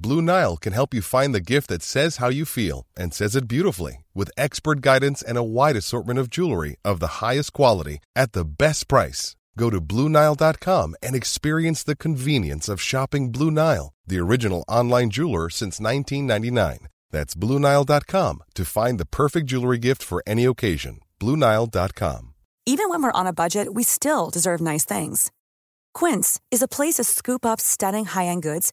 Blue Nile can help you find the gift that says how you feel and says it beautifully with expert guidance and a wide assortment of jewelry of the highest quality at the best price. Go to BlueNile.com and experience the convenience of shopping Blue Nile, the original online jeweler since 1999. That's BlueNile.com to find the perfect jewelry gift for any occasion. BlueNile.com. Even when we're on a budget, we still deserve nice things. Quince is a place to scoop up stunning high end goods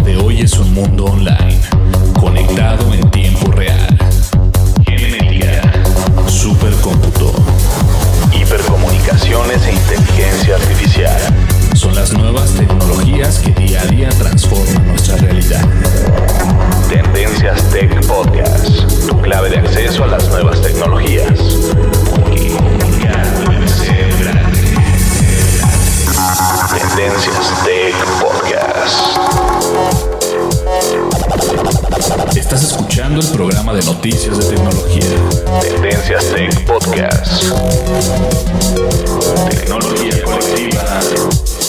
De hoy es un mundo online, conectado en tiempo real. Genética, supercómputo, hipercomunicaciones e inteligencia artificial. Son las nuevas tecnologías que día a día transforman nuestra realidad. Tendencias de tecnología. Tendencias Tech Podcast. Tecnología colectiva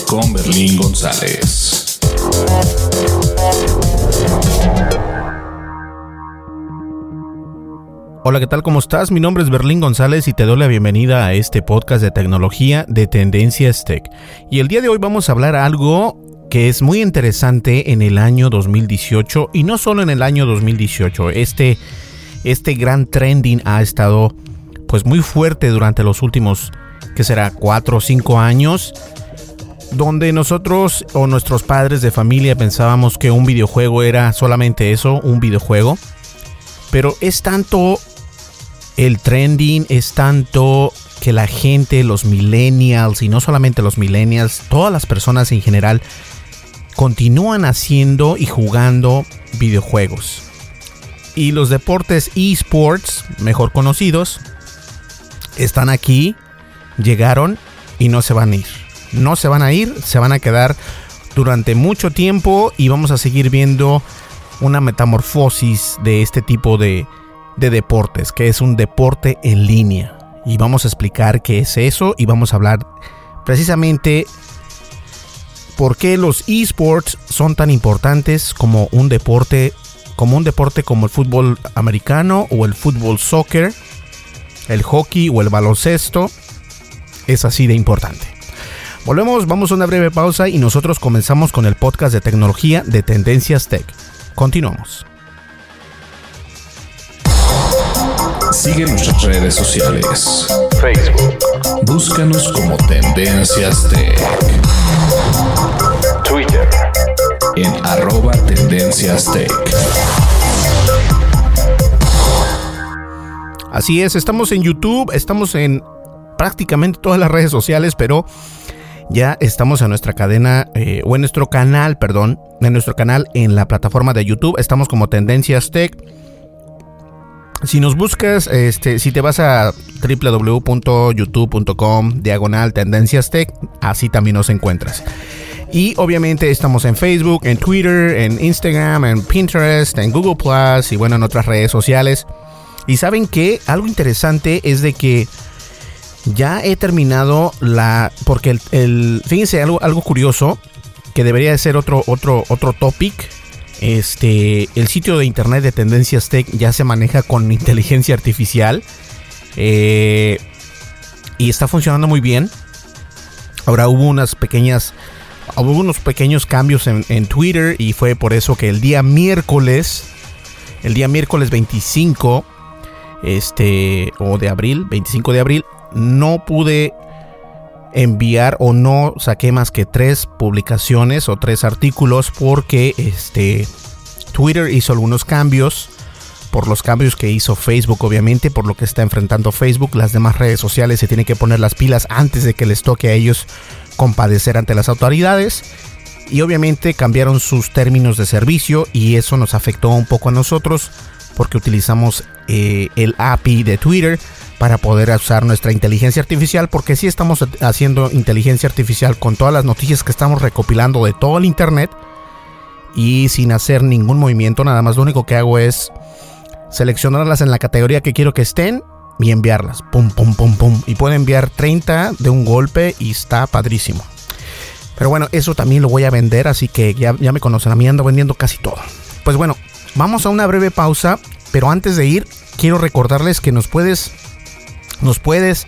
con Berlín González. Hola, ¿qué tal? ¿Cómo estás? Mi nombre es Berlín González y te doy la bienvenida a este podcast de tecnología de Tendencias Tech. Y el día de hoy vamos a hablar algo que es muy interesante en el año 2018 y no solo en el año 2018. Este, este gran trending ha estado pues muy fuerte durante los últimos, que será, 4 o 5 años donde nosotros o nuestros padres de familia pensábamos que un videojuego era solamente eso, un videojuego. Pero es tanto el trending, es tanto que la gente, los millennials, y no solamente los millennials, todas las personas en general, continúan haciendo y jugando videojuegos. Y los deportes esports, mejor conocidos, están aquí, llegaron y no se van a ir. No se van a ir, se van a quedar durante mucho tiempo y vamos a seguir viendo una metamorfosis de este tipo de, de deportes, que es un deporte en línea. Y vamos a explicar qué es eso y vamos a hablar precisamente por qué los esports son tan importantes como un deporte como un deporte como el fútbol americano o el fútbol soccer, el hockey o el baloncesto es así de importante. Volvemos, vamos a una breve pausa y nosotros comenzamos con el podcast de tecnología de Tendencias Tech. Continuamos. Sigue nuestras redes sociales. Facebook. Búscanos como Tendencias Tech. En arroba Tendencias Tech. Así es, estamos en YouTube, estamos en prácticamente todas las redes sociales, pero ya estamos en nuestra cadena eh, o en nuestro canal, perdón, en nuestro canal en la plataforma de YouTube. Estamos como Tendencias Tech. Si nos buscas, este, si te vas a www.youtube.com diagonal Tendencias Tech, así también nos encuentras. Y obviamente estamos en Facebook, en Twitter, en Instagram, en Pinterest, en Google Plus y bueno, en otras redes sociales. Y saben que algo interesante es de que ya he terminado la. Porque el. fíjense, algo, algo curioso. Que debería de ser otro, otro, otro topic. Este. El sitio de internet de Tendencias Tech ya se maneja con inteligencia artificial. Eh, y está funcionando muy bien. Ahora hubo unas pequeñas. Hubo unos pequeños cambios en, en Twitter. Y fue por eso que el día miércoles. El día miércoles 25 este o de abril, 25 de abril, no pude enviar o no saqué más que tres publicaciones o tres artículos porque este Twitter hizo algunos cambios por los cambios que hizo Facebook, obviamente, por lo que está enfrentando Facebook. Las demás redes sociales se tienen que poner las pilas antes de que les toque a ellos compadecer ante las autoridades. Y obviamente cambiaron sus términos de servicio y eso nos afectó un poco a nosotros porque utilizamos eh, el API de Twitter para poder usar nuestra inteligencia artificial porque si estamos haciendo inteligencia artificial con todas las noticias que estamos recopilando de todo el internet y sin hacer ningún movimiento, nada más lo único que hago es seleccionarlas en la categoría que quiero que estén y enviarlas. Pum, pum, pum, pum. Y puedo enviar 30 de un golpe y está padrísimo. Pero bueno, eso también lo voy a vender, así que ya, ya me conocen, a mí ando vendiendo casi todo. Pues bueno, vamos a una breve pausa, pero antes de ir, quiero recordarles que nos puedes, nos puedes,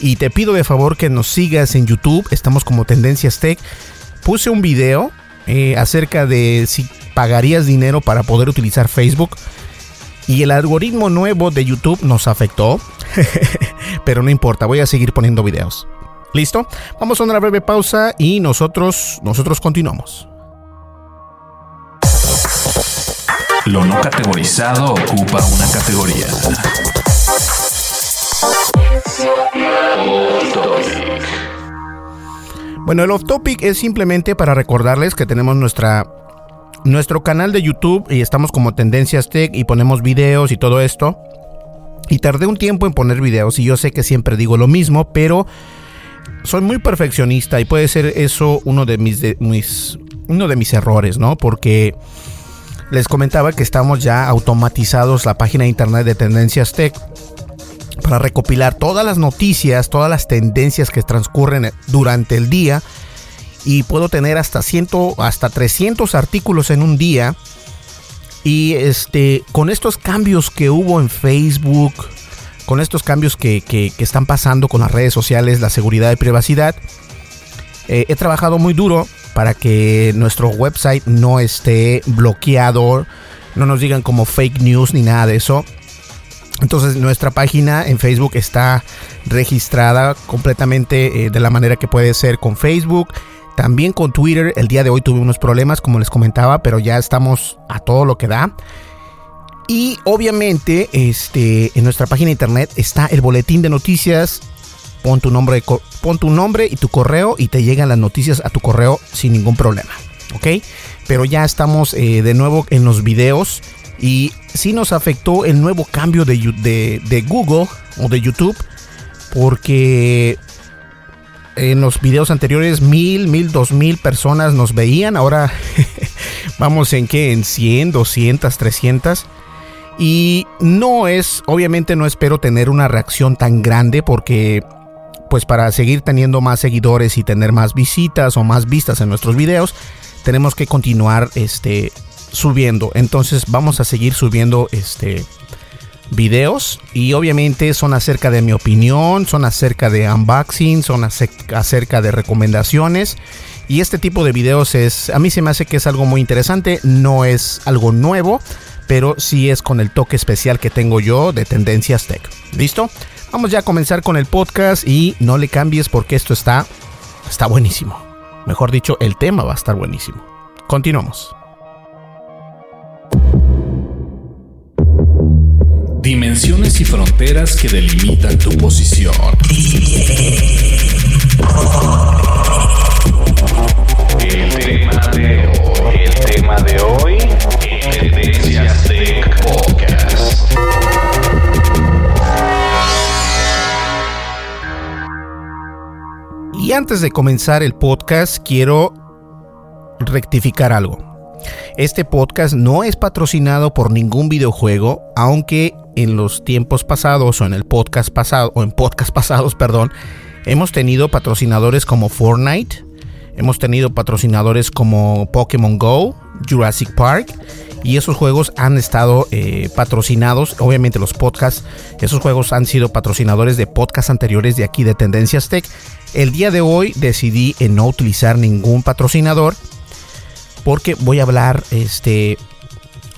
y te pido de favor que nos sigas en YouTube, estamos como Tendencias Tech. Puse un video eh, acerca de si pagarías dinero para poder utilizar Facebook. Y el algoritmo nuevo de YouTube nos afectó. Pero no importa, voy a seguir poniendo videos. ¿Listo? Vamos a una breve pausa y nosotros, nosotros continuamos. Lo no categorizado ocupa una categoría. Bueno, el off topic es simplemente para recordarles que tenemos nuestra nuestro canal de YouTube y estamos como Tendencias Tech y ponemos videos y todo esto. Y tardé un tiempo en poner videos y yo sé que siempre digo lo mismo, pero soy muy perfeccionista y puede ser eso uno de mis, mis uno de mis errores, ¿no? Porque les comentaba que estamos ya automatizados la página de internet de Tendencias Tech para recopilar todas las noticias, todas las tendencias que transcurren durante el día y puedo tener hasta 100, hasta 300 artículos en un día. Y este, con estos cambios que hubo en Facebook, con estos cambios que, están pasando con las redes sociales, la seguridad y privacidad, eh, he trabajado muy duro para que nuestro website no esté bloqueado, no nos digan como fake news ni nada de eso. Entonces nuestra página en Facebook está registrada completamente eh, de la manera que puede ser con Facebook. También con Twitter, el día de hoy tuve unos problemas, como les comentaba, pero ya estamos a todo lo que da. Y obviamente, este, en nuestra página internet está el boletín de noticias. Pon tu nombre, pon tu nombre y tu correo y te llegan las noticias a tu correo sin ningún problema. ¿Ok? Pero ya estamos eh, de nuevo en los videos. Y sí nos afectó el nuevo cambio de, de, Google o de YouTube. Porque en los videos anteriores mil, mil, dos mil personas nos veían. Ahora vamos en que en 100, 200, 300. Y no es, obviamente no espero tener una reacción tan grande porque pues para seguir teniendo más seguidores y tener más visitas o más vistas en nuestros videos, tenemos que continuar este subiendo. Entonces vamos a seguir subiendo este videos y obviamente son acerca de mi opinión, son acerca de unboxing, son acerca de recomendaciones y este tipo de videos es a mí se me hace que es algo muy interesante, no es algo nuevo, pero sí es con el toque especial que tengo yo de Tendencias Tech. ¿Listo? Vamos ya a comenzar con el podcast y no le cambies porque esto está está buenísimo. Mejor dicho, el tema va a estar buenísimo. Continuamos. Y fronteras que delimitan tu posición. El tema de hoy, el tema de hoy, Tendencias Tech Podcast. Y antes de comenzar el podcast, quiero rectificar algo. Este podcast no es patrocinado por ningún videojuego, aunque en los tiempos pasados o en el podcast pasado o en podcast pasados, perdón, hemos tenido patrocinadores como Fortnite, hemos tenido patrocinadores como Pokémon Go, Jurassic Park y esos juegos han estado eh, patrocinados, obviamente los podcasts, esos juegos han sido patrocinadores de podcasts anteriores de aquí de Tendencias Tech. El día de hoy decidí en no utilizar ningún patrocinador porque voy a hablar este,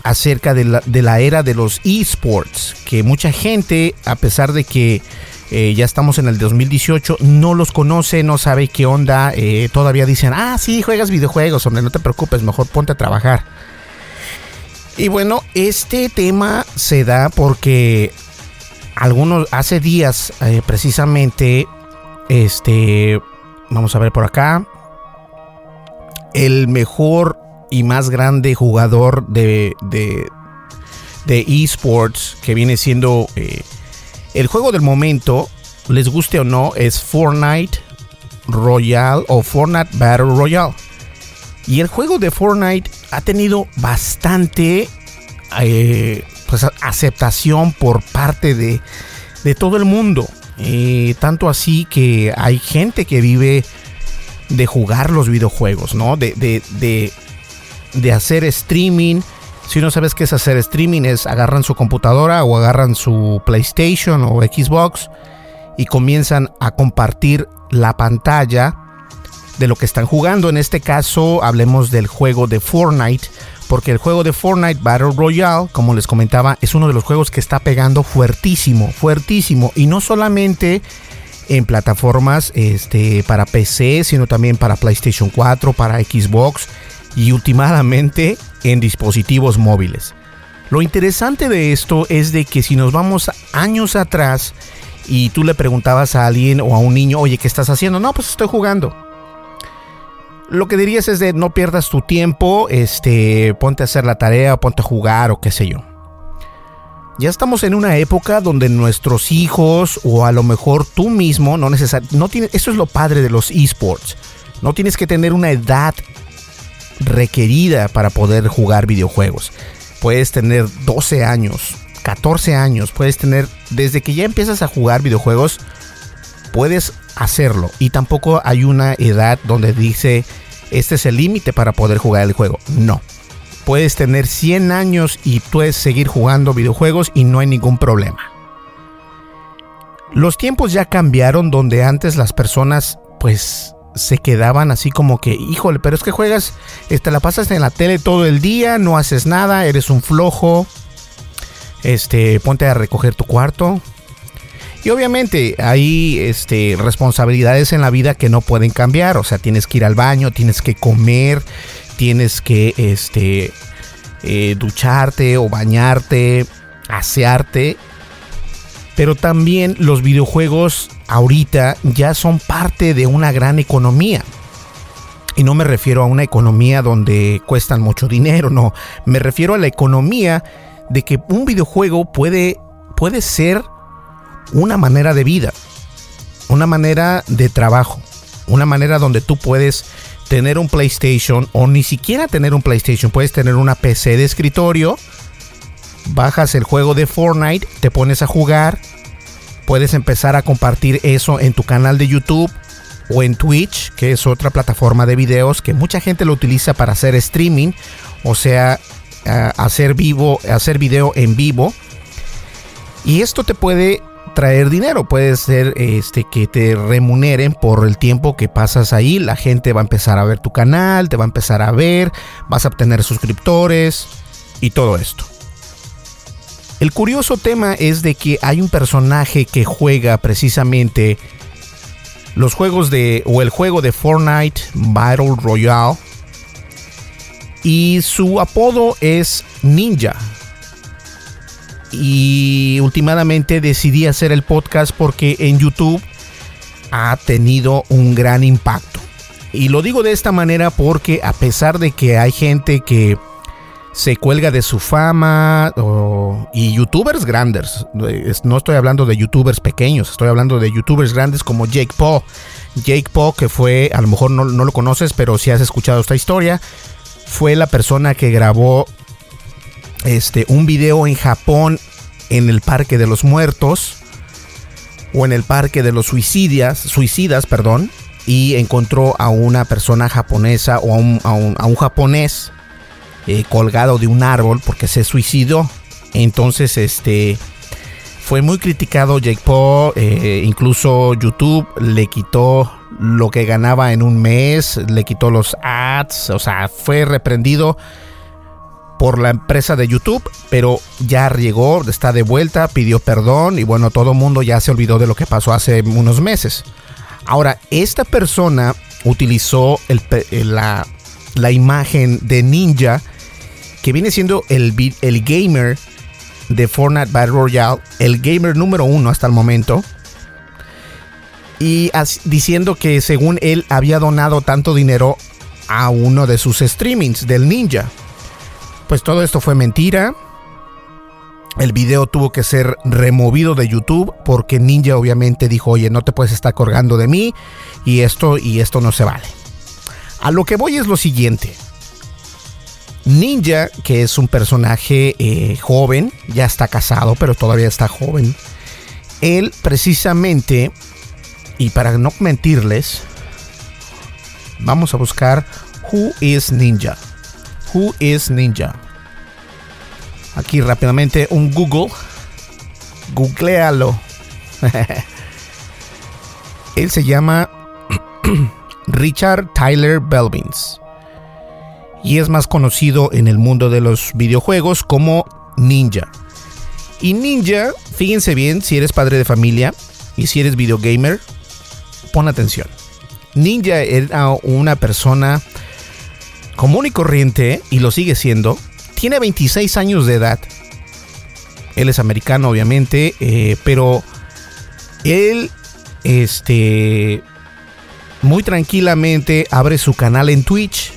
acerca de la, era de los esports, que mucha gente, a pesar de que eh, ya estamos en el 2018, no los conoce, no sabe qué onda, eh, todavía dicen, ah, sí, juegas videojuegos, hombre, no te preocupes, mejor ponte a trabajar. Y bueno, este tema se da porque algunos, hace días eh, precisamente, este, vamos a ver por acá, el mejor y más grande jugador de, de, de esports que viene siendo el juego del momento, les guste o no, es Fortnite Royale o Fortnite Battle Royale. Y el juego de Fortnite ha tenido bastante eh, pues, aceptación por parte de, de todo el mundo. Eh, tanto así que hay gente que vive de jugar los videojuegos, ¿no? De, de, de hacer streaming si no sabes qué es hacer streaming, es agarran su computadora o agarran su PlayStation o Xbox y comienzan a compartir la pantalla de lo que están jugando. En este caso, hablemos del juego de Fortnite, porque el juego de Fortnite Battle Royale, como les comentaba, es uno de los juegos que está pegando fuertísimo, fuertísimo. Y no solamente en plataformas este, para PC, sino también para PlayStation 4, para Xbox y últimamente en dispositivos móviles. Lo interesante de esto es de que si nos vamos años atrás y tú le preguntabas a alguien o a un niño, oye, ¿qué estás haciendo? No, pues estoy jugando. Lo que dirías es de no pierdas tu tiempo, este, ponte a hacer la tarea, ponte a jugar o qué sé yo. Ya estamos en una época donde nuestros hijos o a lo mejor tú mismo no necesariamente no eso es lo padre de los esports. No tienes que tener una edad requerida para poder jugar videojuegos. Puedes tener 12 años, 14 años, puedes tener, desde que ya empiezas a jugar videojuegos, puedes hacerlo. Y tampoco hay una edad donde dice, este es el límite para poder jugar el juego. No. Puedes tener 100 años y puedes seguir jugando videojuegos y no hay ningún problema. Los tiempos ya cambiaron donde antes las personas pues se quedaban así como que, híjole, pero es que juegas, este, la pasas en la tele todo el día, no haces nada, eres un flojo, este, ponte a recoger tu cuarto. Y obviamente hay este, responsabilidades en la vida que no pueden cambiar, o sea, tienes que ir al baño, tienes que comer, tienes que este, eh, ducharte o bañarte, asearte pero también los videojuegos ahorita ya son parte de una gran economía. Y no me refiero a una economía donde cuestan mucho dinero, no. Me refiero a la economía de que un videojuego puede, puede ser una manera de vida, una manera de trabajo, una manera donde tú puedes tener un PlayStation o ni siquiera tener un PlayStation, puedes tener una PC de escritorio bajas el juego de Fortnite, te pones a jugar, puedes empezar a compartir eso en tu canal de YouTube o en Twitch, que es otra plataforma de videos que mucha gente lo utiliza para hacer streaming, o sea, hacer vivo, hacer video en vivo. Y esto te puede traer dinero, puede ser este que te remuneren por el tiempo que pasas ahí, la gente va a empezar a ver tu canal, te va a empezar a ver, vas a obtener suscriptores y todo esto. El curioso tema es de que hay un personaje que juega precisamente los juegos de o el juego de Fortnite Battle Royale y su apodo es Ninja. Y últimamente decidí hacer el podcast porque en YouTube ha tenido un gran impacto. Y lo digo de esta manera porque a pesar de que hay gente que se cuelga de su fama y youtubers grandes. No estoy hablando de youtubers pequeños, estoy hablando de youtubers grandes como Jake Paul. Jake Paul, que fue, a lo mejor no, no lo conoces, pero si has escuchado esta historia, fue la persona que grabó este, un video en Japón en el Parque de los Muertos o en el Parque de los Suicidas, suicidas perdón, y encontró a una persona japonesa o a un, a un japonés eh, colgado de un árbol porque se suicidó. Entonces, este fue muy criticado Jake Paul. Eh, incluso YouTube le quitó lo que ganaba en un mes, le quitó los ads. O sea, fue reprendido por la empresa de YouTube, pero ya llegó, está de vuelta, pidió perdón y bueno, todo el mundo ya se olvidó de lo que pasó hace unos meses. Ahora, esta persona utilizó la, la, imagen de Ninja, que viene siendo el, el gamer de Fortnite Battle Royale, el gamer número uno hasta el momento, y diciendo que según él había donado tanto dinero a uno de sus streamings del ninja. Pues todo esto fue mentira. El video tuvo que ser removido de YouTube porque Ninja obviamente dijo, oye, no te puedes estar colgando de mí y esto y esto no se vale. A lo que voy es lo siguiente. Ninja, que es un personaje eh, joven, ya está casado, pero todavía está joven. Él precisamente y para no mentirles, vamos a buscar Who is Ninja. Who is Ninja. Aquí rápidamente un Google. Googlealo. Él se llama Richard Tyler Belvins. Y es más conocido en el mundo de los videojuegos como Ninja. Y Ninja, fíjense bien, si eres padre de familia y si eres videogamer, pon atención. Ninja era una persona común y corriente, y lo sigue siendo. Tiene 26 años de edad. Él es americano, obviamente, eh, pero él, este, muy tranquilamente abre su canal en Twitch.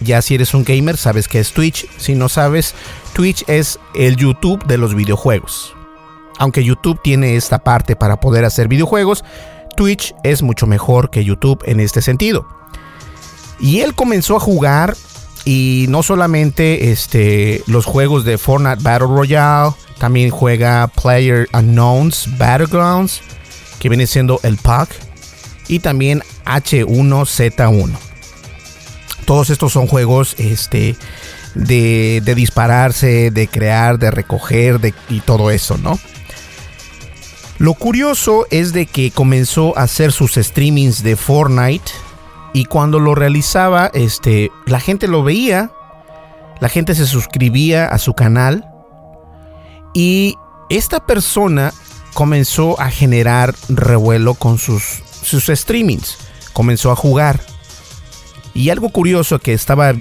Ya si eres un gamer, sabes que es Twitch. Si no sabes, Twitch es el YouTube de los videojuegos. Aunque YouTube tiene esta parte para poder hacer videojuegos, Twitch es mucho mejor que YouTube en este sentido. Y él comenzó a jugar y no solamente este, los juegos de Fortnite Battle Royale, también juega Player Unknowns Battlegrounds, que viene siendo el PUC, y también H1Z1. Todos estos son juegos este, de, dispararse, de crear, de recoger de, y todo eso, ¿no? Lo curioso es de que comenzó a hacer sus streamings de Fortnite y cuando lo realizaba, este, la gente lo veía, la gente se suscribía a su canal y esta persona comenzó a generar revuelo con sus, sus streamings, comenzó a jugar. Y algo curioso que estaba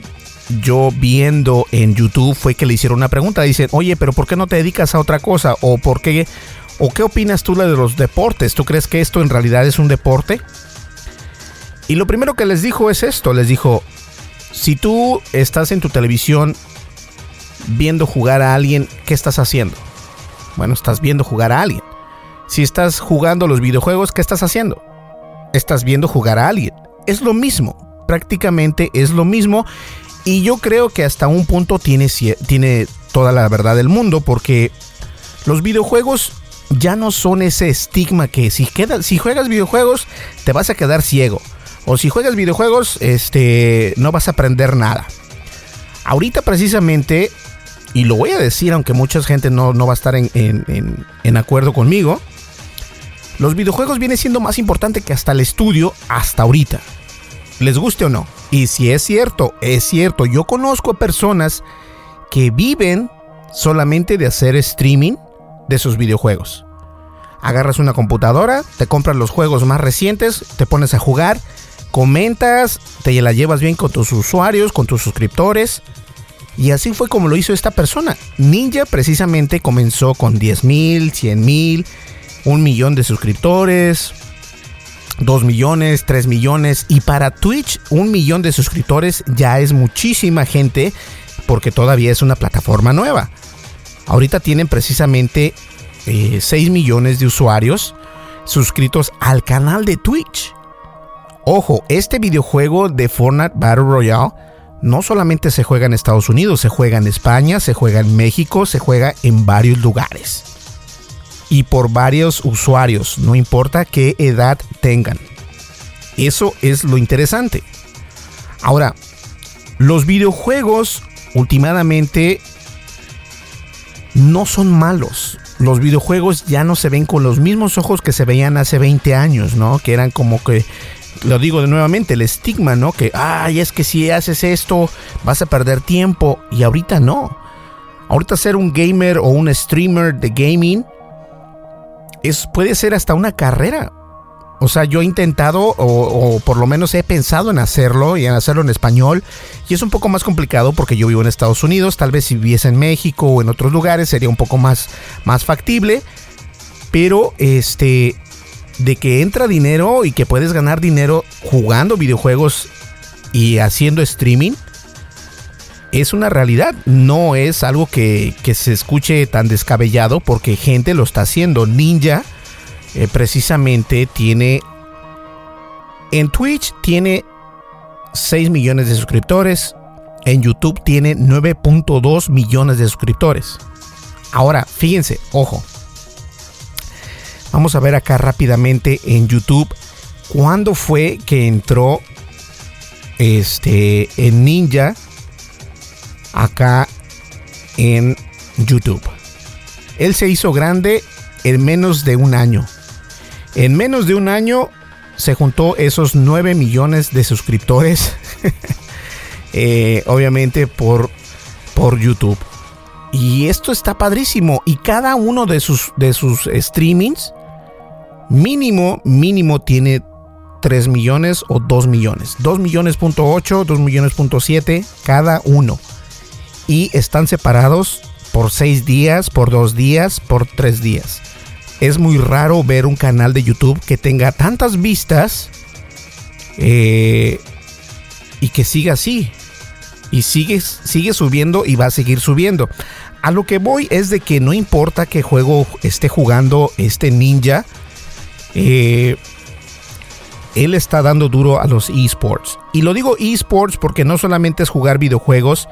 yo viendo en YouTube fue que le hicieron una pregunta. Dicen, oye, pero ¿por qué no te dedicas a otra cosa? ¿O por qué ¿O qué opinas tú de los deportes? ¿Tú crees que esto en realidad es un deporte? Y lo primero que les dijo es esto, les dijo, si tú estás en tu televisión viendo jugar a alguien, ¿qué estás haciendo? Bueno, estás viendo jugar a alguien. Si estás jugando los videojuegos, ¿qué estás haciendo? Estás viendo jugar a alguien. Es lo mismo, prácticamente es lo mismo. Y yo creo que hasta un punto tiene, tiene toda la verdad del mundo porque los videojuegos ya no son ese estigma que si, si juegas videojuegos te vas a quedar ciego. O si juegas videojuegos, este, no vas a aprender nada. Ahorita precisamente, y lo voy a decir aunque mucha gente no, no va a estar en, en, acuerdo conmigo, los videojuegos vienen siendo más importante que hasta el estudio hasta ahorita. Les guste o no. Y si es cierto, es cierto. Yo conozco personas que viven solamente de hacer streaming de sus videojuegos. Agarras una computadora, te compras los juegos más recientes, te pones a jugar, comentas, te la llevas bien con tus usuarios, con tus suscriptores. Y así fue como lo hizo esta persona. Ninja precisamente comenzó con 10 mil, 100 mil, un millón de suscriptores, 2 millones, 3 millones. Y para Twitch, un millón de suscriptores ya es muchísima gente porque todavía es una plataforma nueva. Ahorita tienen precisamente 6 eh, millones de usuarios suscritos al canal de Twitch. Ojo, este videojuego de Fortnite Battle Royale no solamente se juega en Estados Unidos, se juega en España, se juega en México, se juega en varios lugares. Y por varios usuarios, no importa qué edad tengan. Eso es lo interesante. Ahora, los videojuegos últimamente no son malos. Los videojuegos ya no se ven con los mismos ojos que se veían hace 20 años, ¿no? Que eran como que lo digo de nuevamente, el estigma, ¿no? Que, ay, es que si haces esto vas a perder tiempo y ahorita no. Ahorita ser un gamer o un streamer de gaming es, puede ser hasta una carrera. O sea, yo he intentado o, por lo menos he pensado en hacerlo y en hacerlo en español. Y es un poco más complicado porque yo vivo en Estados Unidos. Tal vez si viviese en México o en otros lugares sería un poco más, más factible. Pero este, de que entra dinero y que puedes ganar dinero jugando videojuegos y haciendo streaming, es una realidad. No es algo que, se escuche tan descabellado porque gente lo está haciendo. Ninja eh, precisamente tiene... En Twitch tiene 6 millones de suscriptores. En YouTube tiene 9.2 millones de suscriptores. Ahora, fíjense, ojo, Vamos a ver acá rápidamente en YouTube cuándo fue que entró este en Ninja acá en YouTube. Él se hizo grande en menos de un año. En menos de un año se juntó esos 9 millones de suscriptores. Eh, obviamente por, por YouTube. Y esto está padrísimo. Y cada uno de sus, de sus streamings mínimo, mínimo tiene 3 millones o 2 millones. 2 millones punto 8, 2 millones punto 7 cada uno. Y están separados por 6 días, por 2 días, por 3 días. Es muy raro ver un canal de YouTube que tenga tantas vistas eh, y que siga así. Y sigue, sigue subiendo y va a seguir subiendo. A lo que voy es de que no importa qué juego esté jugando este ninja eh, él está dando duro a los esports. Y lo digo esports porque no solamente es jugar videojuegos.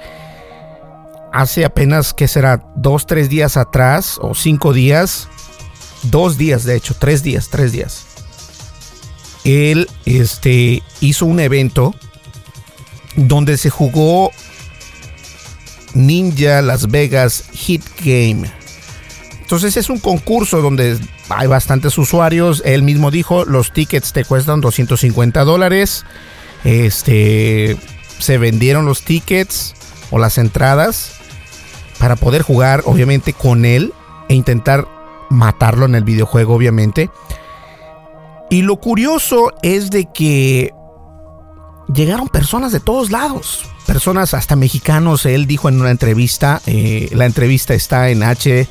Hace apenas, que será? Dos, tres días atrás o cinco días. Dos días, de hecho, tres días, tres días. Él este, hizo un evento donde se jugó Ninja Las Vegas Hit Game. Entonces es un concurso donde hay bastantes usuarios. Él mismo dijo, los tickets te cuestan 250 dólares. Este, se vendieron los tickets o las entradas para poder jugar, obviamente, con él e intentar matarlo en el videojuego, obviamente. Y lo curioso es de que llegaron personas de todos lados, personas hasta mexicanos. Él dijo en una entrevista, eh, la entrevista está en H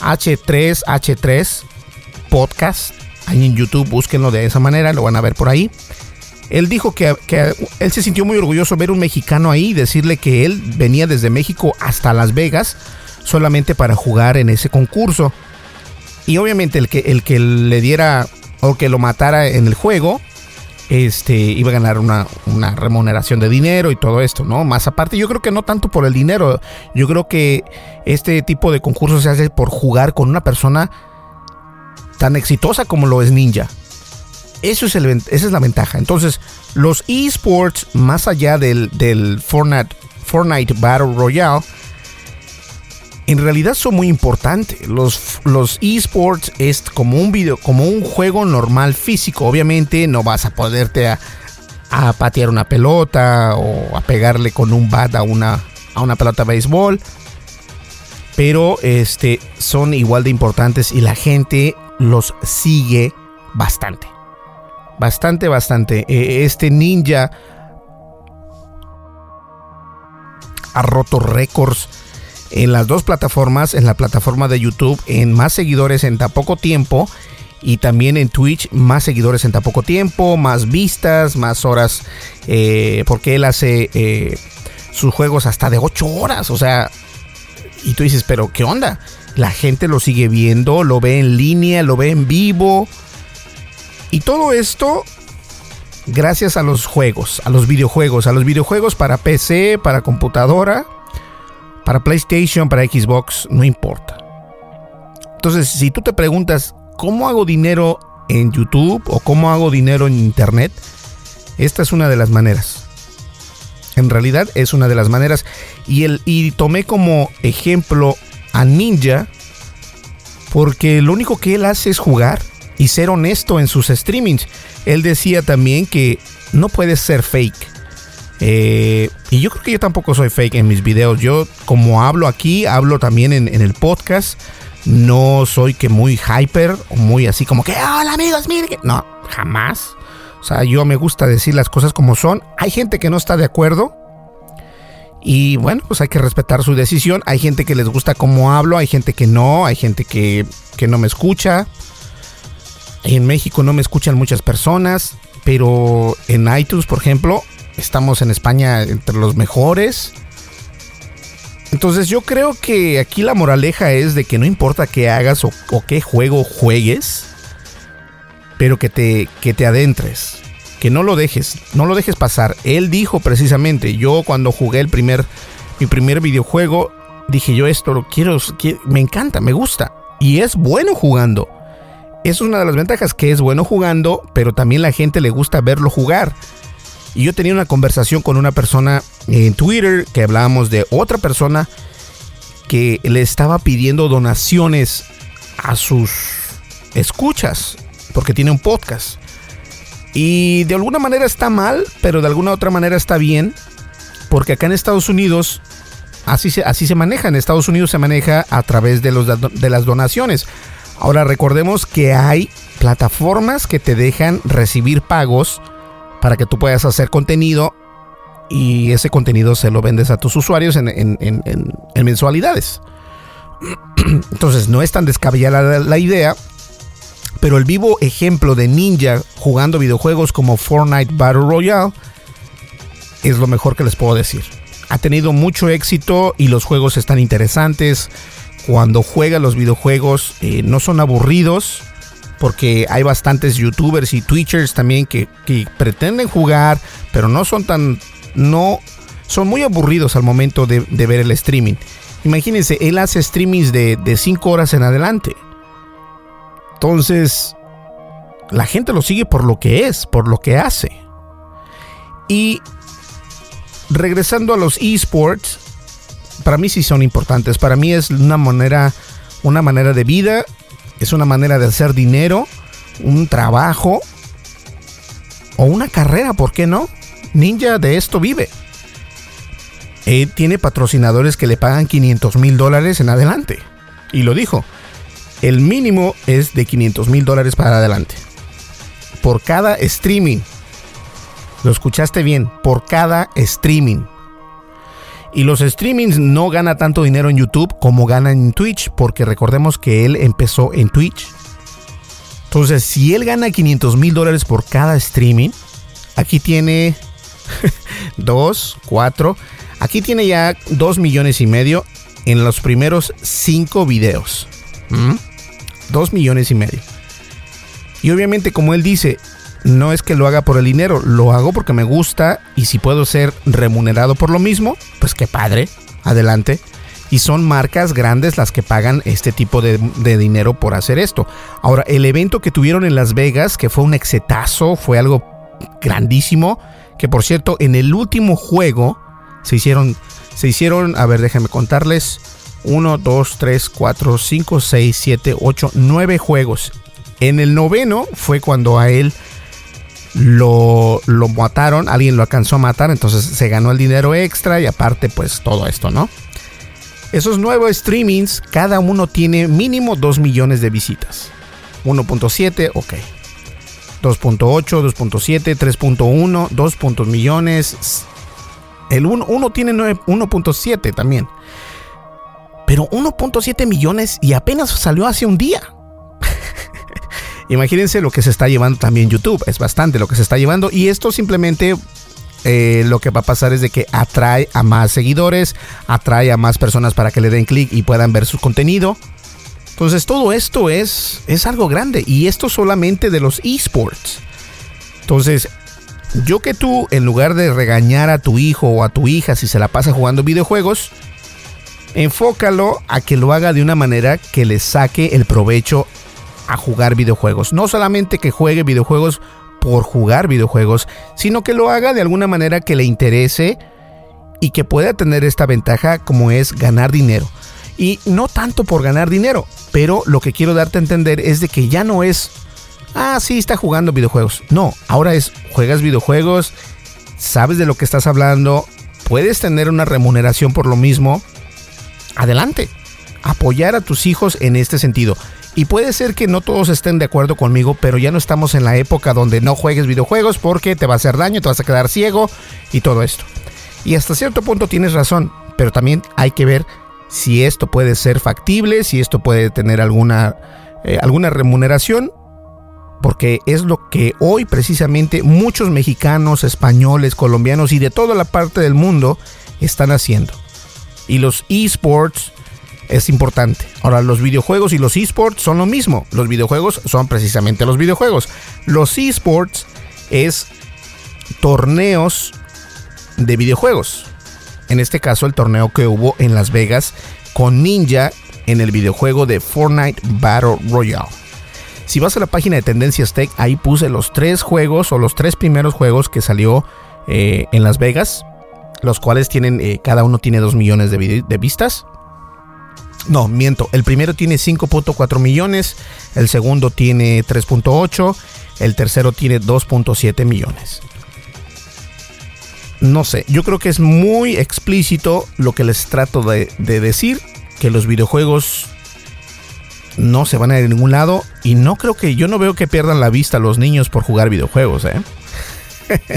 H3, H3 Podcast. Ahí en YouTube, búsquenlo de esa manera, lo van a ver por ahí. Él dijo que, él se sintió muy orgulloso ver un mexicano ahí y decirle que él venía desde México hasta Las Vegas solamente para jugar en ese concurso. Y obviamente el que, el que le diera o que lo matara en el juego este, iba a ganar una, remuneración de dinero y todo esto, ¿no? Más aparte, yo creo que no tanto por el dinero, yo creo que este tipo de concursos se hace por jugar con una persona tan exitosa como lo es Ninja. Eso es esa es la ventaja. Entonces, los esports, más allá del, del Fortnite, Fortnite Battle Royale, en realidad son muy importantes. Los, los esports es como un video, como un juego normal físico. Obviamente no vas a poderte a, patear una pelota o a pegarle con un bat a una, a una pelota de béisbol. Pero este, son igual de importantes y la gente los sigue bastante. Bastante, bastante. E, este ninja ha roto récords en las dos plataformas, en la plataforma de YouTube, en más seguidores en tan poco tiempo y también en Twitch más seguidores en tan poco tiempo, más vistas, más horas, eh, porque él hace eh, sus juegos hasta de 8 horas, o sea, y tú dices, pero ¿qué onda? La gente lo sigue viendo, lo ve en línea, lo ve en vivo, y todo esto gracias a los juegos, a los videojuegos, a los videojuegos para PC, para computadora para PlayStation, para Xbox, no importa. Entonces, si tú te preguntas, ¿cómo hago dinero en YouTube o cómo hago dinero en Internet? Esta es una de las maneras. En realidad es una de las maneras. Y, el, y tomé como ejemplo a Ninja porque lo único que él hace es jugar y ser honesto en sus streamings. Él decía también que no puedes ser fake. Eh, y yo creo que yo tampoco soy fake en mis videos. Yo como hablo aquí, hablo también en, el podcast. No soy que muy hyper muy así como que, hola amigos, miren. No, jamás. O sea, yo me gusta decir las cosas como son. Hay gente que no está de acuerdo. Y bueno, pues hay que respetar su decisión. Hay gente que les gusta cómo hablo, hay gente que no, hay gente que, que no me escucha. En México no me escuchan muchas personas, pero en iTunes, por ejemplo, estamos en España entre los mejores. Entonces yo creo que aquí la moraleja es de que no importa qué hagas o, qué juego juegues, pero que te, que te adentres, que no lo dejes, no lo dejes pasar. Él dijo precisamente, yo cuando jugué el primer, mi primer videojuego, dije yo esto lo quiero, me encanta, me gusta. Y es bueno jugando. Es una de las ventajas que es bueno jugando, pero también la gente le gusta verlo jugar. Y yo tenía una conversación con una persona en Twitter que hablábamos de otra persona que le estaba pidiendo donaciones a sus escuchas porque tiene un podcast. Y de alguna manera está mal, pero de alguna otra manera está bien, porque acá en Estados Unidos así se, así se maneja. En Estados Unidos se maneja a través de, los, de las donaciones. Ahora recordemos que hay plataformas que te dejan recibir pagos para que tú puedas hacer contenido y ese contenido se lo vendes a tus usuarios en, mensualidades. Entonces no es tan descabellada la, idea, pero el vivo ejemplo de Ninja jugando videojuegos como Fortnite Battle Royale es lo mejor que les puedo decir. Ha tenido mucho éxito y los juegos están interesantes. Cuando juega los videojuegos eh, no son aburridos porque hay bastantes youtubers y twitchers también que, pretenden jugar, pero no son tan, no, son muy aburridos al momento de, ver el streaming. Imagínense, él hace streamings de 5 horas en adelante. Entonces, la gente lo sigue por lo que es, por lo que hace. Y regresando a los esports, para mí sí son importantes. Para mí es una manera, una manera de vida es una manera de hacer dinero, un trabajo o una carrera, ¿por qué no? Ninja de esto vive. Él tiene patrocinadores que le pagan 500 mil dólares en adelante. Y lo dijo. El mínimo es de 500 mil dólares para adelante. Por cada streaming. Lo escuchaste bien. Por cada streaming. Y los streamings no gana tanto dinero en YouTube como gana en Twitch, porque recordemos que él empezó en Twitch. Entonces, si él gana 500 mil dólares por cada streaming, aquí tiene 2, 4, aquí tiene ya 2 millones y medio en los primeros 5 videos. 2 millones y medio. Y obviamente, como él dice, no es que lo haga por el dinero, lo hago porque me gusta y si puedo ser remunerado por lo mismo, pues qué padre, adelante. Y son marcas grandes las que pagan este tipo de, dinero por hacer esto. Ahora, el evento que tuvieron en Las Vegas, que fue un exetazo, fue algo grandísimo, que por cierto, en el último juego se hicieron, se hicieron, a ver, déjenme contarles, 1, 2, 3, 4, 5, 6, 7, 8, 9 juegos. En el noveno fue cuando a él lo, lo mataron, alguien lo alcanzó a matar, entonces se ganó el dinero extra y aparte pues todo esto, ¿no? Esos nuevos streamings, cada uno tiene mínimo 2 millones de visitas. 1.7, ok. 2.8, 2.7, 3.1, 2 millones. El 1, uno tiene 1.7 también. Pero 1.7 millones y apenas salió hace un día. Imagínense lo que se está llevando también YouTube, es bastante lo que se está llevando y esto simplemente eh, lo que va a pasar es de que atrae a más seguidores, atrae a más personas para que le den clic y puedan ver su contenido. Entonces todo esto es, es algo grande y esto solamente de los esports. Entonces, yo que tú, en lugar de regañar a tu hijo o a tu hija si se la pasa jugando videojuegos, enfócalo a que lo haga de una manera que le saque el provecho a jugar videojuegos. No solamente que juegue videojuegos por jugar videojuegos, sino que lo haga de alguna manera que le interese y que pueda tener esta ventaja como es ganar dinero. Y no tanto por ganar dinero, pero lo que quiero darte a entender es de que ya no es ah, sí, está jugando videojuegos. No, ahora es, juegas videojuegos, sabes de lo que estás hablando, puedes tener una remuneración por lo mismo. Adelante, apoyar a tus hijos en este sentido. Y puede ser que no todos estén de acuerdo conmigo, pero ya no estamos en la época donde no juegues videojuegos porque te va a hacer daño, te vas a quedar ciego y todo esto. Y hasta cierto punto tienes razón, pero también hay que ver si esto puede ser factible, si esto puede tener alguna, eh, alguna remuneración, porque es lo que hoy precisamente muchos mexicanos, españoles, colombianos y de toda la parte del mundo están haciendo. Y los esports es importante. Ahora, los videojuegos y los esports son lo mismo. Los videojuegos son precisamente los videojuegos. Los esports es torneos de videojuegos. En este caso, el torneo que hubo en Las Vegas con Ninja en el videojuego de Fortnite Battle Royale. Si vas a la página de Tendencias Tech, ahí puse los tres juegos o los tres primeros juegos que salió eh, en Las Vegas, los cuales tienen, eh, cada uno tiene 2 millones de, de vistas. No, miento. El primero tiene 5.4 millones, el segundo tiene 3.8, el tercero tiene 2.7 millones. No sé, yo creo que es muy explícito lo que les trato de, decir, que los videojuegos no se van a ir a ningún lado y no creo que yo no veo que pierdan la vista los niños por jugar videojuegos, ¿eh?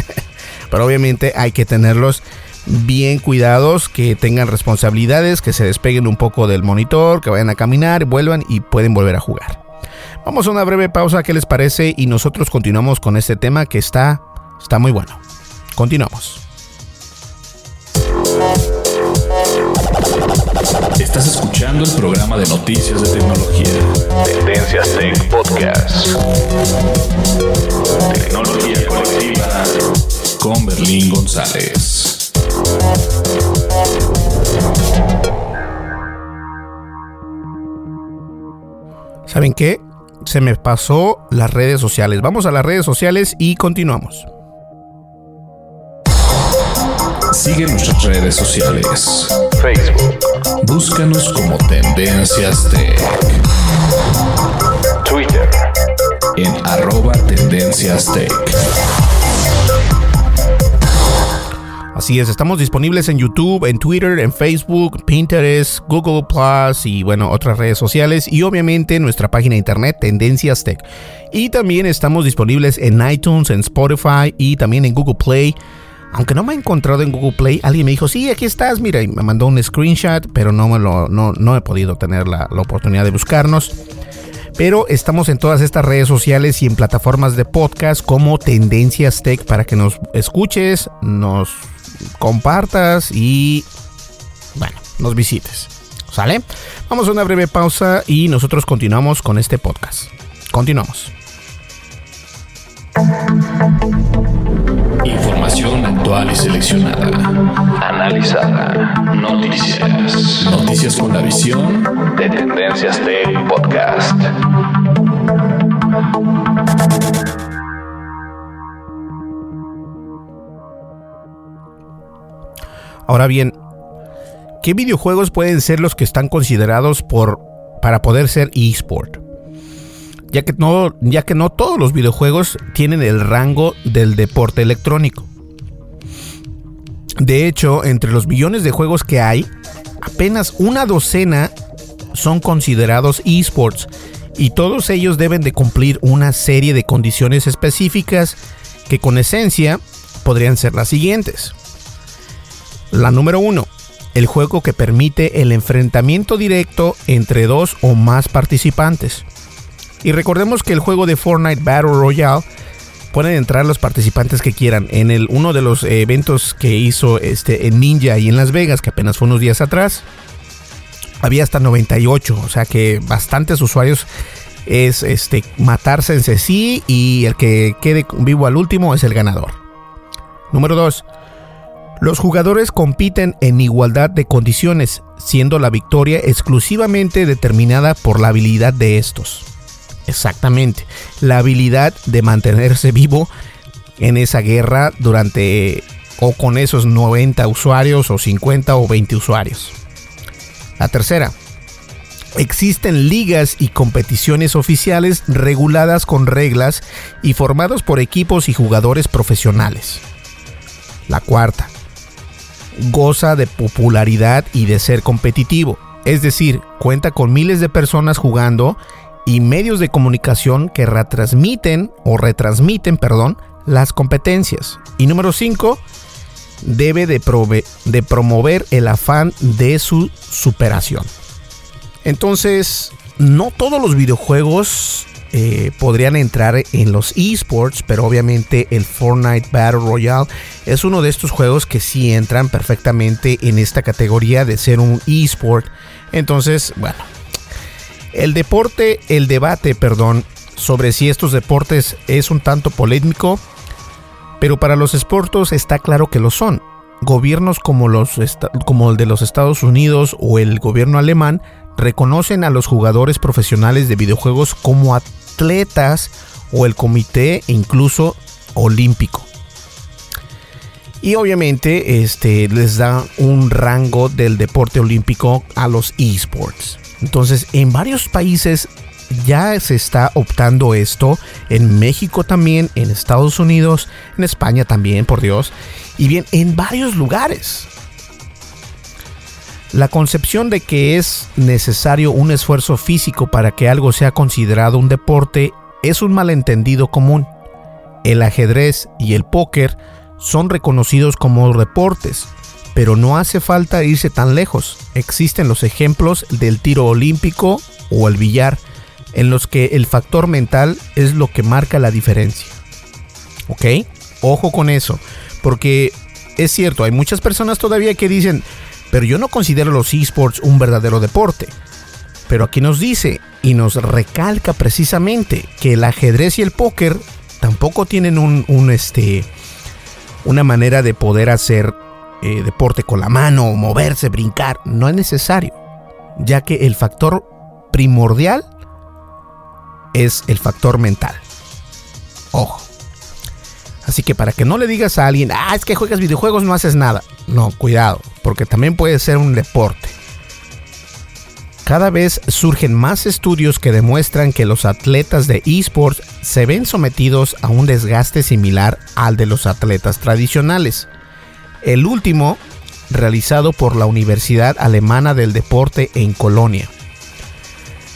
Pero obviamente hay que tenerlos bien cuidados, que tengan responsabilidades, que se despeguen un poco del monitor, que vayan a caminar, vuelvan y pueden volver a jugar. Vamos a una breve pausa, ¿qué les parece? Y nosotros continuamos con este tema que está, está muy bueno. Continuamos. Estás escuchando el programa de noticias de tecnología. Tendencias Tech Podcast. Tecnología colectiva con Berlín González. ¿Saben qué? Se me pasó las redes sociales. Vamos a las redes sociales y continuamos. Sigue nuestras redes sociales. Facebook. Búscanos como Tendencias Tech. Twitter. En arroba Tendencias Tech. Así es, estamos disponibles en YouTube, en Twitter, en Facebook, Pinterest, Google Plus y bueno, otras redes sociales y obviamente nuestra página de internet Tendencias Tech. Y también estamos disponibles en iTunes, en Spotify y también en Google Play. Aunque no me he encontrado en Google Play, alguien me dijo, sí, aquí estás, mira, y me mandó un screenshot, pero no, me lo, no, no he podido tener la oportunidad de buscarnos. Pero estamos en todas estas redes sociales y en plataformas de podcast como Tendencias Tech para que nos escuches, nos compartas y, bueno, nos visites. ¿Sale? Vamos a una breve pausa y nosotros continuamos con este podcast. Continuamos. Información actual y seleccionada. Analizada. Noticias. Noticias con la visión de Tendencias Tech Podcast. Ahora bien, ¿qué videojuegos pueden ser los que están considerados por, para poder ser eSport? Ya que, no, ya que no todos los videojuegos tienen el rango del deporte electrónico. De hecho, entre los millones de juegos que hay, apenas una docena son considerados esports y todos ellos deben de cumplir una serie de condiciones específicas que con esencia podrían ser las siguientes. La número uno, el juego que permite el enfrentamiento directo entre dos o más participantes. Y recordemos que el juego de Fortnite Battle Royale pueden entrar los participantes que quieran. En el, uno de los eventos que hizo este, en Ninja y en Las Vegas, que apenas fue unos días atrás, había hasta 98, o sea que bastantes usuarios es este, matarse en sí y el que quede vivo al último es el ganador. Número 2. Los jugadores compiten en igualdad de condiciones, siendo la victoria exclusivamente determinada por la habilidad de estos. Exactamente, la habilidad de mantenerse vivo en esa guerra durante o con esos 90 usuarios o 50 o 20 usuarios. La tercera, Existen ligas y competiciones oficiales reguladas con reglas y formados por equipos y jugadores profesionales. La cuarta, goza de popularidad y de ser competitivo, es decir, cuenta con miles de personas jugando y medios de comunicación que retransmiten o retransmiten, perdón, las competencias. Y número 5, debe de, de promover el afán de su superación. Entonces, no todos los videojuegos eh, podrían entrar en los esports, pero obviamente el Fortnite Battle Royale es uno de estos juegos que sí entran perfectamente en esta categoría de ser un esport. Entonces, bueno, el deporte, el debate, perdón, sobre si estos deportes es un tanto polémico, pero para los exportos está claro que lo son. Gobiernos como, los, como el de los Estados Unidos o el gobierno alemán reconocen a los jugadores profesionales de videojuegos como atletas o el comité incluso olímpico. Y obviamente este, les da un rango del deporte olímpico a los esports. Entonces, en varios países ya se está optando esto. En México también, en Estados Unidos, en España también, por Dios. Y bien, en varios lugares. La concepción de que es necesario un esfuerzo físico para que algo sea considerado un deporte es un malentendido común. El ajedrez y el póker son reconocidos como deportes, pero no hace falta irse tan lejos. Existen los ejemplos del tiro olímpico o el billar, en los que el factor mental es lo que marca la diferencia. ¿Ok? Ojo con eso, porque es cierto, hay muchas personas todavía que dicen, pero yo no considero los esports un verdadero deporte. Pero aquí nos dice y nos recalca precisamente que el ajedrez y el póker tampoco tienen un, este, una manera de poder hacer eh, deporte con la mano, moverse, brincar. No es necesario, ya que el factor primordial es el factor mental. Ojo. Así que para que no le digas a alguien, ah, es que juegas videojuegos, no haces nada. No, cuidado, porque también puede ser un deporte. Cada vez surgen más estudios que demuestran que los atletas de esports se ven sometidos a un desgaste similar al de los atletas tradicionales. El último, realizado por la Universidad Alemana del Deporte en Colonia,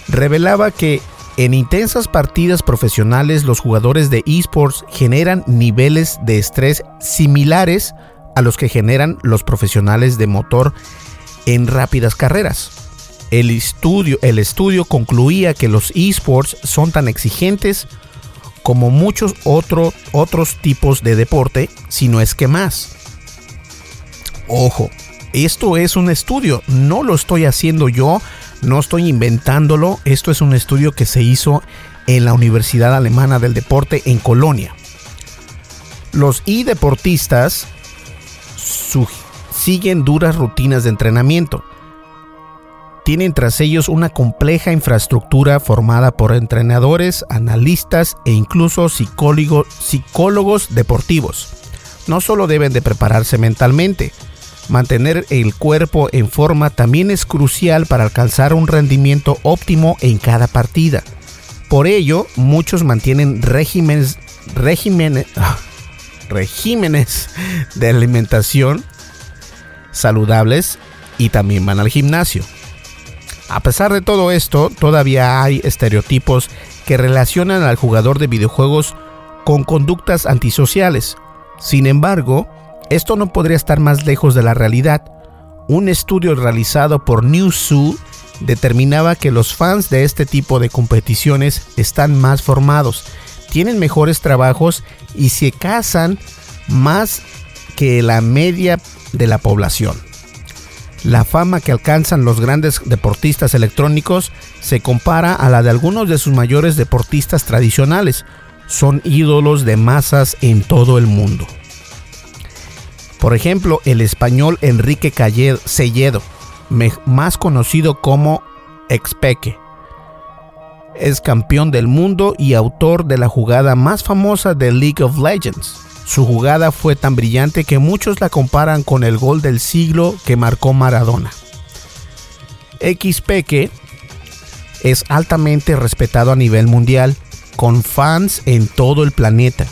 revelaba que en intensas partidas profesionales los jugadores de esports generan niveles de estrés similares a los que generan los profesionales de motor en rápidas carreras. El estudio, el estudio concluía que los esports son tan exigentes como muchos otros tipos de deporte, si no es que más. Ojo, esto es un estudio, no lo estoy haciendo yo no estoy inventándolo, esto es un estudio que se hizo en la Universidad Alemana del Deporte en Colonia. Los e-deportistas siguen duras rutinas de entrenamiento. Tienen tras ellos una compleja infraestructura formada por entrenadores, analistas e incluso psicólogos deportivos. No solo deben de prepararse mentalmente, Mantener el cuerpo en forma también es crucial para alcanzar un rendimiento óptimo en cada partida. Por ello, muchos mantienen regímenes, regímenes, regímenes de alimentación saludables y también van al gimnasio. A pesar de todo esto, todavía hay estereotipos que relacionan al jugador de videojuegos con conductas antisociales. Sin embargo, esto no podría estar más lejos de la realidad. Un estudio realizado por Newzoo determinaba que los fans de este tipo de competiciones están más formados, tienen mejores trabajos y se casan más que la media de la población. La fama que alcanzan los grandes deportistas electrónicos se compara a la de algunos de sus mayores deportistas tradicionales. Son ídolos de masas en todo el mundo. Por ejemplo, el español Enrique Selledo, más conocido como Expeque, es campeón del mundo y autor de la jugada más famosa de League of Legends. Su jugada fue tan brillante que muchos la comparan con el gol del siglo que marcó Maradona. Xpeque es altamente respetado a nivel mundial, con fans en todo el planeta,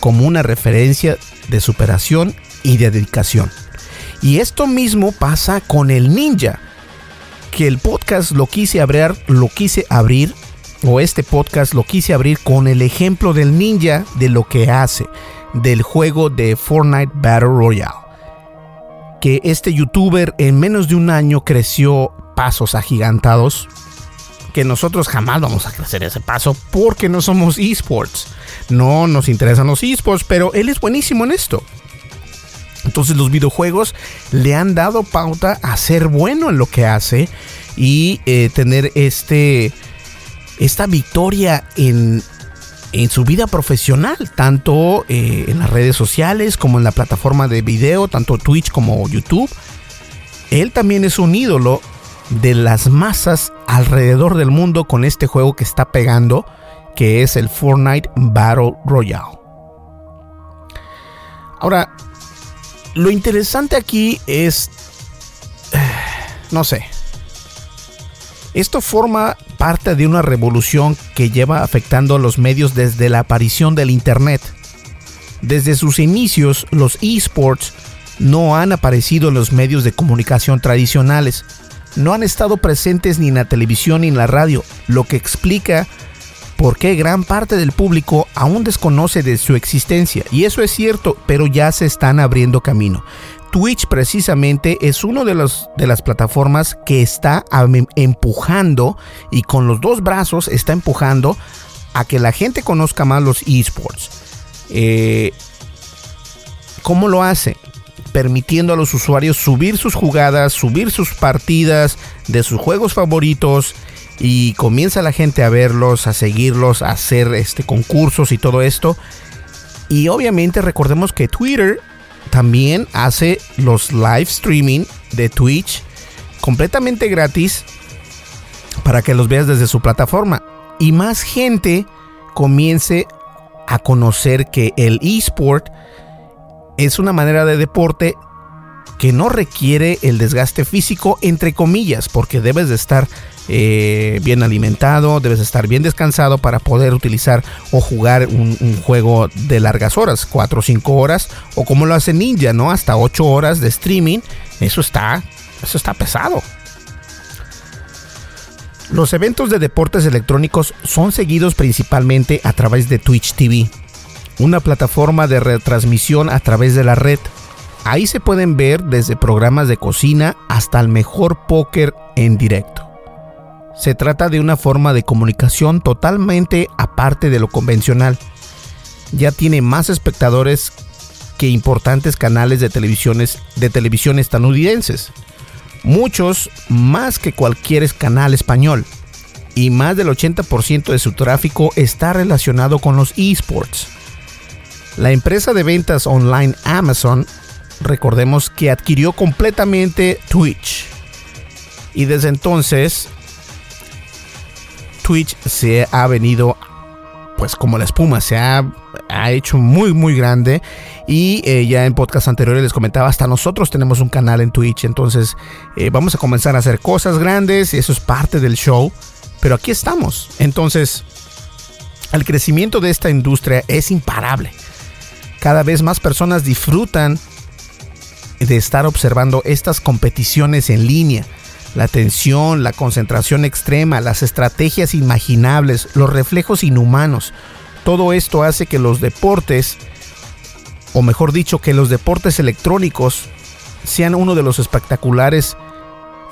como una referencia de superación y de dedicación. Y esto mismo pasa con el ninja, que el podcast lo quise abrir, lo quise abrir, o este podcast lo quise abrir con el ejemplo del ninja de lo que hace, del juego de Fortnite Battle Royale. Que este youtuber en menos de un año creció pasos agigantados, que nosotros jamás vamos a crecer ese paso porque no somos esports. No nos interesan los esports, pero él es buenísimo en esto. Entonces los videojuegos le han dado pauta a ser bueno en lo que hace y eh, tener este, esta victoria en, en su vida profesional, tanto eh, en las redes sociales como en la plataforma de video, tanto Twitch como YouTube. Él también es un ídolo de las masas alrededor del mundo con este juego que está pegando, que es el Fortnite Battle Royale. Ahora, lo interesante aquí es, no sé, esto forma parte de una revolución que lleva afectando a los medios desde la aparición del Internet. Desde sus inicios, los esports no han aparecido en los medios de comunicación tradicionales, no han estado presentes ni en la televisión ni en la radio, lo que explica por qué gran parte del público aún desconoce de su existencia. Y eso es cierto, pero ya se están abriendo camino. Twitch precisamente es una de, de las plataformas que está empujando y con los dos brazos está empujando a que la gente conozca más los esports. Eh, ¿Cómo lo hace? permitiendo a los usuarios subir sus jugadas, subir sus partidas de sus juegos favoritos y comienza la gente a verlos, a seguirlos, a hacer este concursos y todo esto. Y obviamente recordemos que Twitter también hace los live streaming de Twitch completamente gratis para que los veas desde su plataforma. Y más gente comience a conocer que el esport es una manera de deporte que no requiere el desgaste físico, entre comillas, porque debes de estar eh, bien alimentado, debes de estar bien descansado para poder utilizar o jugar un, juego de largas horas, 4 o 5 horas, o como lo hace Ninja, ¿no? Hasta 8 horas de streaming. Eso está, eso está pesado. Los eventos de deportes electrónicos son seguidos principalmente a través de Twitch TV una plataforma de retransmisión a través de la red. Ahí se pueden ver desde programas de cocina hasta el mejor póker en directo. Se trata de una forma de comunicación totalmente aparte de lo convencional. Ya tiene más espectadores que importantes canales de, televisiones, de televisión estadounidenses. Muchos más que cualquier canal español. Y más del 80% de su tráfico está relacionado con los esports. La empresa de ventas online Amazon, recordemos que adquirió completamente Twitch. Y desde entonces, Twitch se ha venido, pues como la espuma, se ha, hecho muy, muy grande. Y eh, ya en podcast anteriores les comentaba, hasta nosotros tenemos un canal en Twitch. Entonces, eh, vamos a comenzar a hacer cosas grandes. Eso es parte del show. Pero aquí estamos. Entonces, el crecimiento de esta industria es imparable cada vez más personas disfrutan de estar observando estas competiciones en línea. La tensión, la concentración extrema, las estrategias imaginables, los reflejos inhumanos. Todo esto hace que los deportes, o mejor dicho, que los deportes electrónicos sean uno de los espectaculares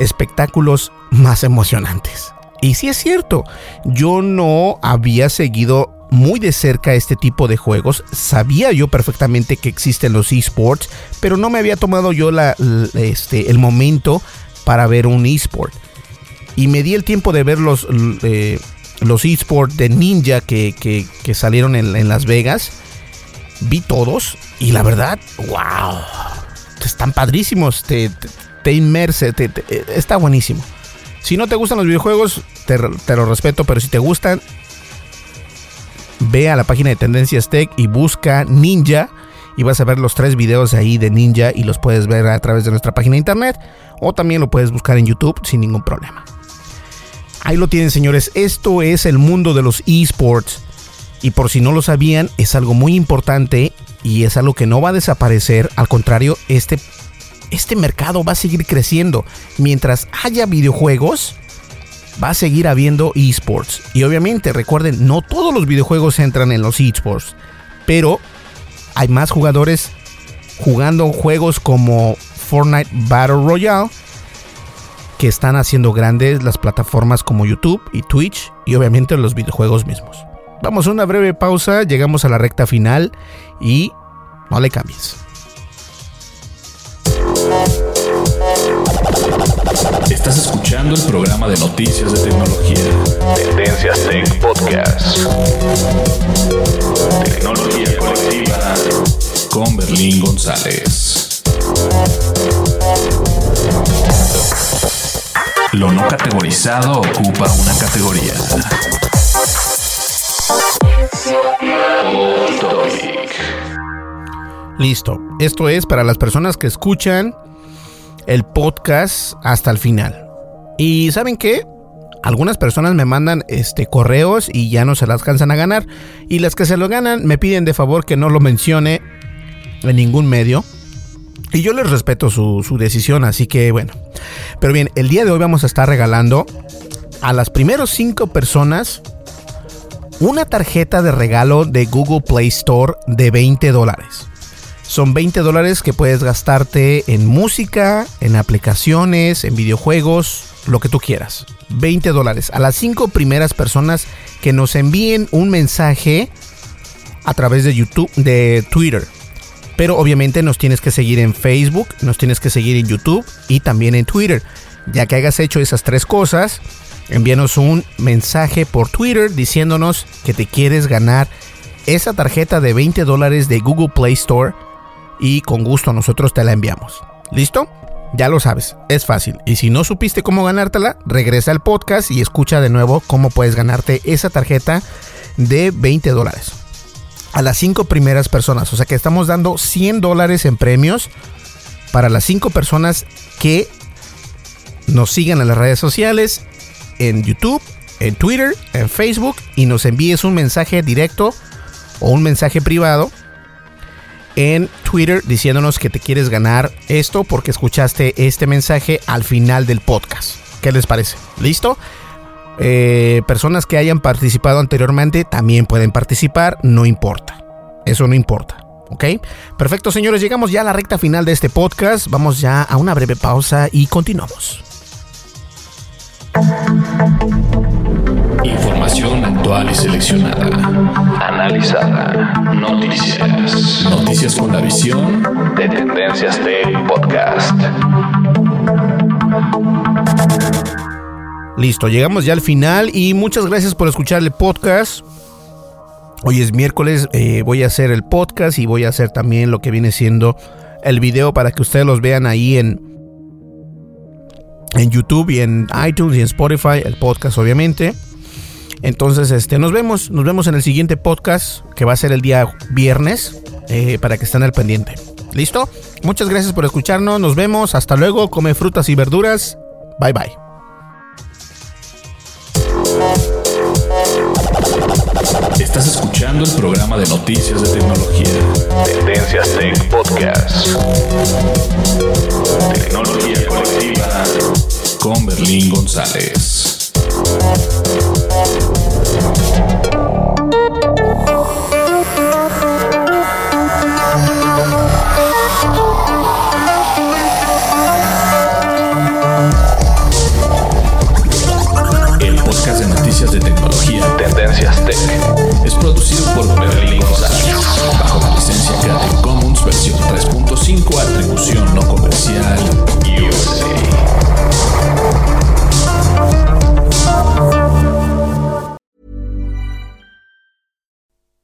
espectáculos más emocionantes. Y si es cierto, yo no había seguido muy de cerca este tipo de juegos. Sabía yo perfectamente que existen los esports, pero no me había tomado yo la, este, el momento para ver un esport. Y me di el tiempo de ver los, eh, los esports de Ninja que, que, salieron en, Las Vegas. Vi todos y la verdad, wow, están padrísimos, te, te, inmerse, está buenísimo. Si no te gustan los videojuegos, te, te lo respeto, pero si te gustan, ve a la página de Tendencias Tech y busca Ninja y vas a ver los tres videos ahí de Ninja y los puedes ver a través de nuestra página de internet o también lo puedes buscar en YouTube sin ningún problema. Ahí lo tienen, señores. Esto es el mundo de los esports. Y por si no lo sabían, es algo muy importante y es algo que no va a desaparecer. Al contrario, este, este mercado va a seguir creciendo. Mientras haya videojuegos, va a seguir habiendo esports. Y obviamente, recuerden, no todos los videojuegos entran en los esports. Pero hay más jugadores jugando juegos como Fortnite Battle Royale que están haciendo grandes las plataformas como YouTube y Twitch y obviamente los videojuegos mismos. Vamos a una breve pausa, llegamos a la recta final y no le cambies. Estás escuchando el programa de noticias de tecnología. Tendencias Tech Podcast. Tecnología colectiva con Berlín González. Lo no categorizado ocupa una categoría. Listo. Esto es para las personas que escuchan el podcast hasta el final. Y ¿saben qué? Algunas personas me mandan este correos y ya no se las cansan a ganar. Y las que se lo ganan me piden de favor que no lo mencione en ningún medio. Y yo les respeto su, su decisión, así que bueno. Pero bien, el día de hoy vamos a estar regalando a las primeros cinco personas una tarjeta de regalo de Google Play Store de 20 dólares. Son 20 dólares que puedes gastarte en música, en aplicaciones, en videojuegos, lo que tú quieras. 20 dólares a las 5 primeras personas que nos envíen un mensaje a través de YouTube, de Twitter. Pero obviamente nos tienes que seguir en Facebook, nos tienes que seguir en YouTube y también en Twitter. Ya que hayas hecho esas tres cosas, envíanos un mensaje por Twitter diciéndonos que te quieres ganar esa tarjeta de 20 dólares de Google Play Store y con gusto nosotros te la enviamos. ¿Listo? Ya lo sabes, es fácil. Y si no supiste cómo ganártela, regresa al podcast y escucha de nuevo cómo puedes ganarte esa tarjeta de 20 dólares. A las 5 primeras personas. O sea que estamos dando 100 dólares en premios para las 5 personas que nos sigan en las redes sociales, en YouTube, en Twitter, en Facebook y nos envíes un mensaje directo o un mensaje privado en Twitter diciéndonos que te quieres ganar esto porque escuchaste este mensaje al final del podcast. ¿Qué les parece? ¿Listo? Eh, personas que hayan participado anteriormente también pueden participar, no importa. Eso no importa. ¿Ok? Perfecto, señores. Llegamos ya a la recta final de este podcast. Vamos ya a una breve pausa y continuamos. Información actual y seleccionada. Analizada. Noticias. Noticias con la visión de Tendencias Tech Podcast. Listo, llegamos ya al final y muchas gracias por escuchar el podcast. Hoy es miércoles, eh, voy a hacer el podcast y voy a hacer también lo que viene siendo el video para que ustedes los vean ahí en, en YouTube y en iTunes y en Spotify, el podcast obviamente. Entonces, este, nos vemos, nos vemos en el siguiente podcast que va a ser el día viernes eh, para que estén al pendiente. ¿Listo? Muchas gracias por escucharnos, nos vemos, hasta luego, come frutas y verduras, bye bye. Estás escuchando el programa de noticias de tecnología. Tendencias Tech Podcast. Tecnología colectiva con Berlín González. Versión 3.5 atribución no comercial. USA.